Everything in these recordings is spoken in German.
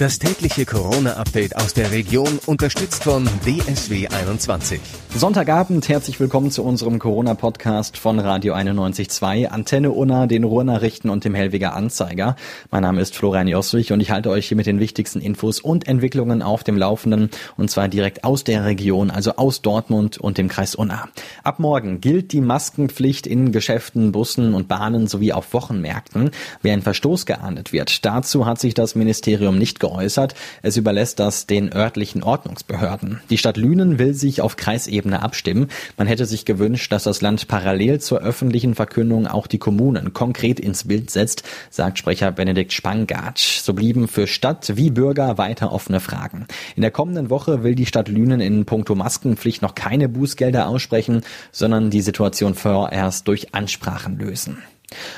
Das tägliche Corona-Update aus der Region, unterstützt von DSW 21. Sonntagabend, herzlich willkommen zu unserem Corona-Podcast von Radio 91.2, Antenne Unna, den Ruhrnachrichten und dem Hellwiger Anzeiger. Mein Name ist Florian Joswig und ich halte euch hier mit den wichtigsten Infos und Entwicklungen auf dem Laufenden und zwar direkt aus der Region, also aus Dortmund und dem Kreis Unna. Ab morgen gilt die Maskenpflicht in Geschäften, Bussen und Bahnen sowie auf Wochenmärkten. Wer ein Verstoß geahndet wird, dazu hat sich das Ministerium nicht geäußert geäußert. Es überlässt das den örtlichen Ordnungsbehörden. Die Stadt Lünen will sich auf Kreisebene abstimmen. Man hätte sich gewünscht, dass das Land parallel zur öffentlichen Verkündung auch die Kommunen konkret ins Bild setzt, sagt Sprecher Benedikt Spangatsch. So blieben für Stadt wie Bürger weiter offene Fragen. In der kommenden Woche will die Stadt Lünen in puncto Maskenpflicht noch keine Bußgelder aussprechen, sondern die Situation vorerst durch Ansprachen lösen.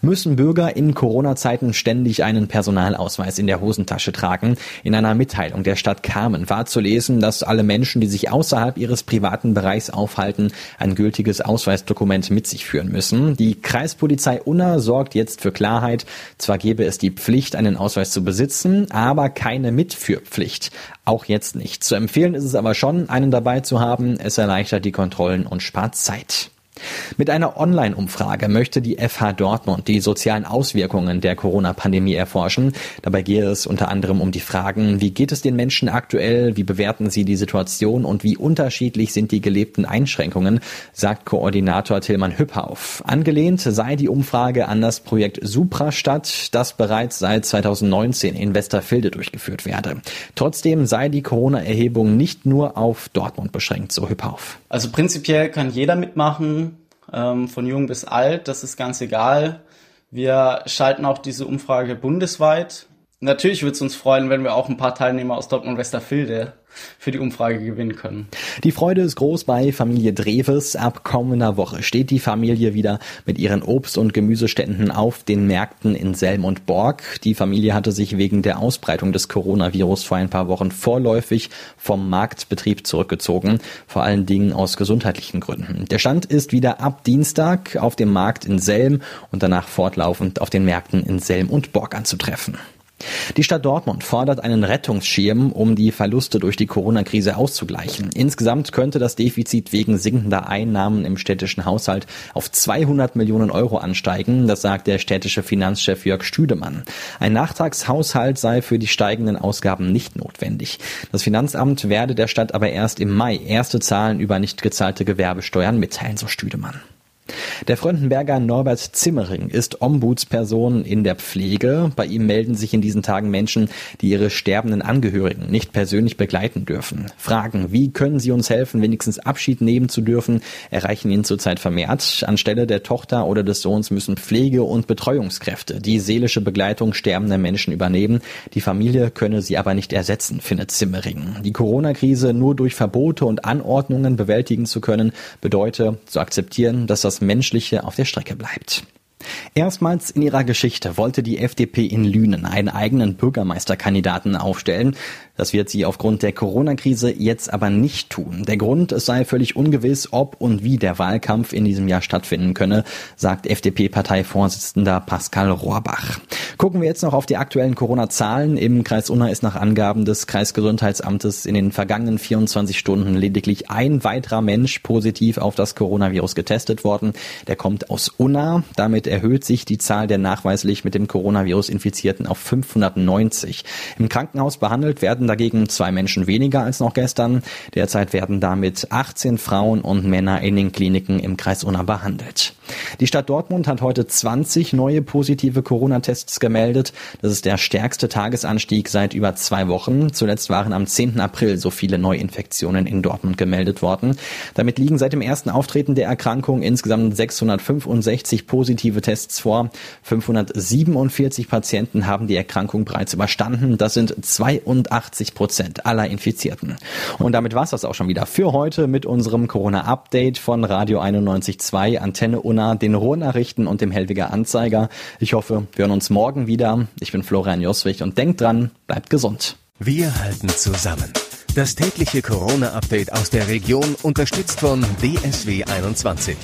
Müssen Bürger in Corona-Zeiten ständig einen Personalausweis in der Hosentasche tragen? In einer Mitteilung der Stadt Kamen war zu lesen, dass alle Menschen, die sich außerhalb ihres privaten Bereichs aufhalten, ein gültiges Ausweisdokument mit sich führen müssen. Die Kreispolizei Unna sorgt jetzt für Klarheit. Zwar gäbe es die Pflicht, einen Ausweis zu besitzen, aber keine Mitführpflicht. Auch jetzt nicht. Zu empfehlen ist es aber schon, einen dabei zu haben. Es erleichtert die Kontrollen und spart Zeit. Mit einer Online-Umfrage möchte die FH Dortmund die sozialen Auswirkungen der Corona-Pandemie erforschen. Dabei gehe es unter anderem um die Fragen, wie geht es den Menschen aktuell, wie bewerten sie die Situation und wie unterschiedlich sind die gelebten Einschränkungen, sagt Koordinator Tillmann Hüppauf. Angelehnt sei die Umfrage an das Projekt Suprastadt, das bereits seit 2019 in Westerfilde durchgeführt werde. Trotzdem sei die Corona-Erhebung nicht nur auf Dortmund beschränkt, so Hüppauf. Also prinzipiell kann jeder mitmachen ähm, von jung bis alt, das ist ganz egal. Wir schalten auch diese Umfrage bundesweit. Natürlich würde es uns freuen, wenn wir auch ein paar Teilnehmer aus Dortmund-Westerfilde für die Umfrage gewinnen können. Die Freude ist groß bei Familie Dreves. Ab kommender Woche steht die Familie wieder mit ihren Obst- und Gemüseständen auf den Märkten in Selm und Borg. Die Familie hatte sich wegen der Ausbreitung des Coronavirus vor ein paar Wochen vorläufig vom Marktbetrieb zurückgezogen, vor allen Dingen aus gesundheitlichen Gründen. Der Stand ist wieder ab Dienstag auf dem Markt in Selm und danach fortlaufend auf den Märkten in Selm und Borg anzutreffen. Die Stadt Dortmund fordert einen Rettungsschirm, um die Verluste durch die Corona-Krise auszugleichen. Insgesamt könnte das Defizit wegen sinkender Einnahmen im städtischen Haushalt auf 200 Millionen Euro ansteigen. Das sagt der städtische Finanzchef Jörg Stüdemann. Ein Nachtragshaushalt sei für die steigenden Ausgaben nicht notwendig. Das Finanzamt werde der Stadt aber erst im Mai erste Zahlen über nicht gezahlte Gewerbesteuern mitteilen, so Stüdemann. Der Fröndenberger Norbert Zimmering ist Ombudsperson in der Pflege. Bei ihm melden sich in diesen Tagen Menschen, die ihre sterbenden Angehörigen nicht persönlich begleiten dürfen. Fragen, wie können sie uns helfen, wenigstens Abschied nehmen zu dürfen, erreichen ihn zurzeit vermehrt. Anstelle der Tochter oder des Sohns müssen Pflege- und Betreuungskräfte die seelische Begleitung sterbender Menschen übernehmen. Die Familie könne sie aber nicht ersetzen, findet Zimmering. Die Corona-Krise nur durch Verbote und Anordnungen bewältigen zu können, bedeutet zu akzeptieren, dass das das Menschliche auf der Strecke bleibt. Erstmals in ihrer Geschichte wollte die FDP in Lünen einen eigenen Bürgermeisterkandidaten aufstellen. Das wird sie aufgrund der Corona-Krise jetzt aber nicht tun. Der Grund, es sei völlig ungewiss, ob und wie der Wahlkampf in diesem Jahr stattfinden könne, sagt FDP-Parteivorsitzender Pascal Rohrbach. Gucken wir jetzt noch auf die aktuellen Corona-Zahlen. Im Kreis Unna ist nach Angaben des Kreisgesundheitsamtes in den vergangenen 24 Stunden lediglich ein weiterer Mensch positiv auf das Coronavirus getestet worden. Der kommt aus Unna. Damit erhöht sich die Zahl der nachweislich mit dem Coronavirus Infizierten auf 590. Im Krankenhaus behandelt werden hatten dagegen zwei Menschen weniger als noch gestern. Derzeit werden damit 18 Frauen und Männer in den Kliniken im Kreis Unna behandelt. Die Stadt Dortmund hat heute 20 neue positive Corona-Tests gemeldet. Das ist der stärkste Tagesanstieg seit über zwei Wochen. Zuletzt waren am 10. April so viele Neuinfektionen in Dortmund gemeldet worden. Damit liegen seit dem ersten Auftreten der Erkrankung insgesamt 665 positive Tests vor. 547 Patienten haben die Erkrankung bereits überstanden. Das sind 82 Prozent aller Infizierten. Und damit war es das auch schon wieder für heute mit unserem Corona-Update von Radio 91.2 Antenne Corona, den Ruhrnachrichten und dem Hellwiger Anzeiger. Ich hoffe, wir hören uns morgen wieder. Ich bin Florian Joswig und denkt dran, bleibt gesund. Wir halten zusammen. Das tägliche Corona-Update aus der Region unterstützt von DSW 21.